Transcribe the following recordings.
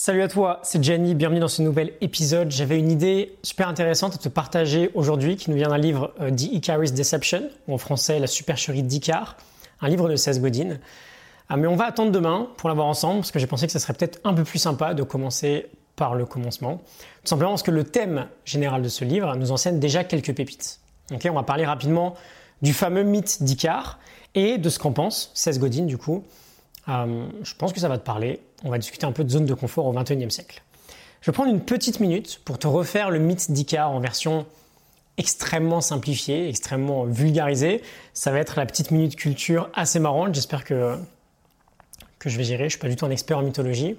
Salut à toi, c'est Jenny, bienvenue dans ce nouvel épisode. J'avais une idée super intéressante à te partager aujourd'hui qui nous vient d'un livre euh, The Icarus Deception, ou en français La supercherie d'Icar, un livre de Seth Godin. Ah, mais on va attendre demain pour l'avoir ensemble parce que j'ai pensé que ça serait peut-être un peu plus sympa de commencer par le commencement. Tout simplement parce que le thème général de ce livre nous enseigne déjà quelques pépites. on va parler rapidement du fameux mythe d'Icar et de ce qu'en pense Seth Godin du coup euh, je pense que ça va te parler. On va discuter un peu de zone de confort au XXIe siècle. Je vais prendre une petite minute pour te refaire le mythe d'Icar en version extrêmement simplifiée, extrêmement vulgarisée. Ça va être la petite minute culture assez marrante. J'espère que, que je vais gérer. Je ne suis pas du tout un expert en mythologie.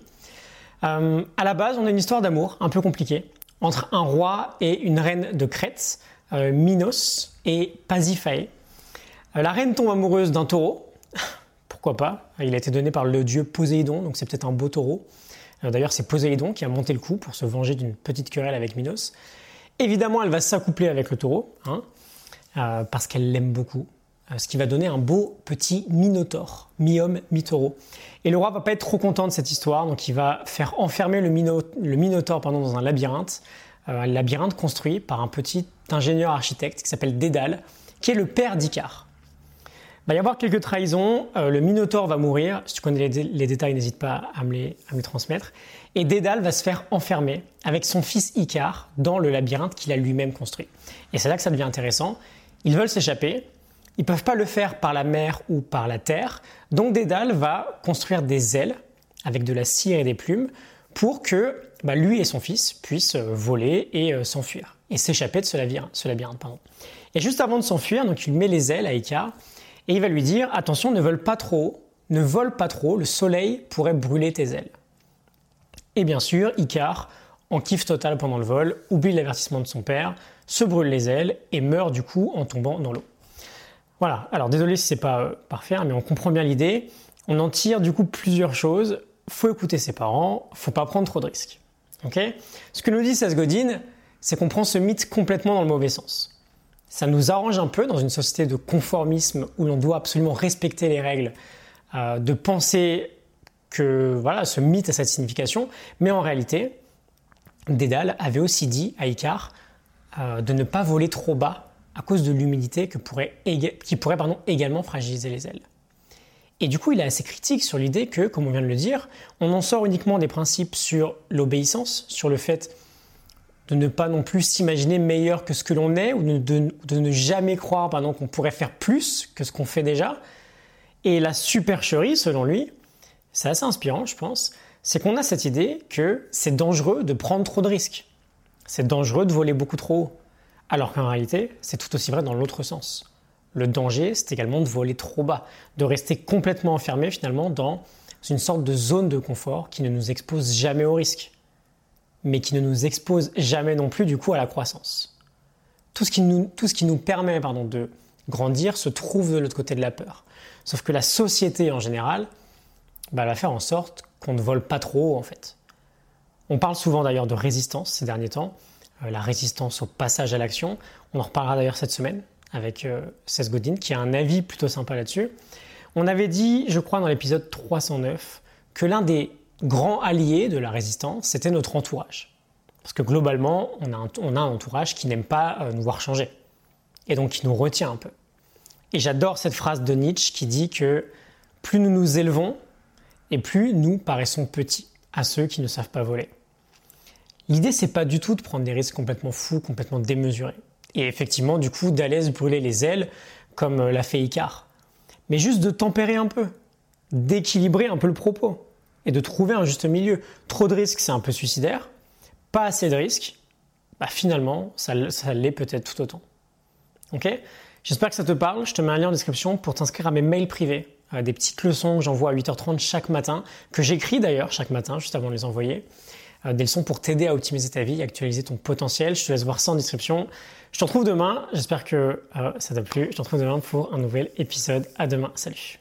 Euh, à la base, on a une histoire d'amour un peu compliquée entre un roi et une reine de Crète, euh, Minos et Pasiphae. la reine tombe amoureuse d'un taureau, pourquoi pas Il a été donné par le dieu Poséidon, donc c'est peut-être un beau taureau. Euh, d'ailleurs, c'est Poséidon qui a monté le coup pour se venger d'une petite querelle avec Minos. Évidemment, elle va s'accoupler avec le taureau, hein, euh, parce qu'elle l'aime beaucoup, euh, ce qui va donner un beau petit minotaure, mi-homme, mi-taureau. Et le roi va pas être trop content de cette histoire, donc il va faire enfermer le, minotaure dans un labyrinthe, un labyrinthe construit par un petit ingénieur architecte qui s'appelle Dédale, qui est le père d'Icare. Il va y avoir quelques trahisons. Euh, le Minotaure va mourir. Si tu connais les, détails, n'hésite pas à me, les, transmettre. Et Dédale va se faire enfermer avec son fils Icare dans le labyrinthe qu'il a lui-même construit. Et c'est là que ça devient intéressant. Ils veulent s'échapper. Ils ne peuvent pas le faire par la mer ou par la terre. Donc Dédale va construire des ailes avec de la cire et des plumes pour que bah, lui et son fils puissent euh, voler et euh, s'enfuir et s'échapper de ce labyrinthe. Et juste avant de s'enfuir, donc il met les ailes à Icare et il va lui dire attention, ne vole pas trop, ne vole pas trop, le soleil pourrait brûler tes ailes. Et bien sûr, Icare, en kiff total pendant le vol, oublie l'avertissement de son père, se brûle les ailes et meurt du coup en tombant dans l'eau. Voilà, alors désolé si c'est pas euh, parfait, hein, mais on comprend bien l'idée. On en tire du coup plusieurs choses. Faut écouter ses parents, faut pas prendre trop de risques. Ce que nous dit Seth Godin, c'est qu'on prend ce mythe complètement dans le mauvais sens ça nous arrange un peu dans une société de conformisme où l'on doit absolument respecter les règles, euh, de penser que voilà, ce mythe a cette signification, mais en réalité, Dédale avait aussi dit à Icare euh, de ne pas voler trop bas à cause de l'humidité qui pourrait également fragiliser les ailes. Et du coup, il est assez critique sur l'idée que, comme on vient de le dire, on en sort uniquement des principes sur l'obéissance, sur le fait de ne pas non plus s'imaginer meilleur que ce que l'on est, ou de, ne jamais croire pardon, qu'on pourrait faire plus que ce qu'on fait déjà. Et la supercherie, selon lui, c'est assez inspirant, je pense, c'est qu'on a cette idée que c'est dangereux de prendre trop de risques. C'est dangereux de voler beaucoup trop haut. Alors qu'en réalité, c'est tout aussi vrai dans l'autre sens. Le danger, c'est également de voler trop bas, de rester complètement enfermé finalement dans une sorte de zone de confort qui ne nous expose jamais au risque mais qui ne nous expose jamais non plus du coup à la croissance. Tout ce qui nous, tout ce qui nous permet pardon, de grandir se trouve de l'autre côté de la peur. Sauf que la société en général bah, va faire en sorte qu'on ne vole pas trop haut en fait. On parle souvent d'ailleurs de résistance ces derniers temps, euh, la résistance au passage à l'action. On en reparlera d'ailleurs cette semaine avec euh, Godin qui a un avis plutôt sympa là-dessus. On avait dit, je crois dans l'épisode 309, que l'un des grand allié de la résistance, c'était notre entourage. Parce que globalement, on a un, entourage qui n'aime pas euh, nous voir changer. Et donc qui nous retient un peu. Et j'adore cette phrase de Nietzsche qui dit que plus nous nous élevons, et plus nous paraissons petits à ceux qui ne savent pas voler. L'idée, c'est pas du tout de prendre des risques complètement fous, complètement démesurés. Et effectivement, du coup, d'aller se brûler les ailes, comme euh, l'a fait Icare. Mais juste de tempérer un peu, d'équilibrer un peu le propos et de trouver un juste milieu. Trop de risques, c'est un peu suicidaire. Pas assez de risques, bah finalement, ça, l'est peut-être tout autant. Ok? J'espère que ça te parle. Je te mets un lien en description pour t'inscrire à mes mails privés, euh, des petites leçons que j'envoie à 8h30 chaque matin, que j'écris d'ailleurs chaque matin, juste avant de les envoyer. Euh, des leçons pour t'aider à optimiser ta vie, actualiser ton potentiel. Je te laisse voir ça en description. Je te retrouve demain. J'espère que euh, ça t'a plu. Je te retrouve demain pour un nouvel épisode. À demain. Salut.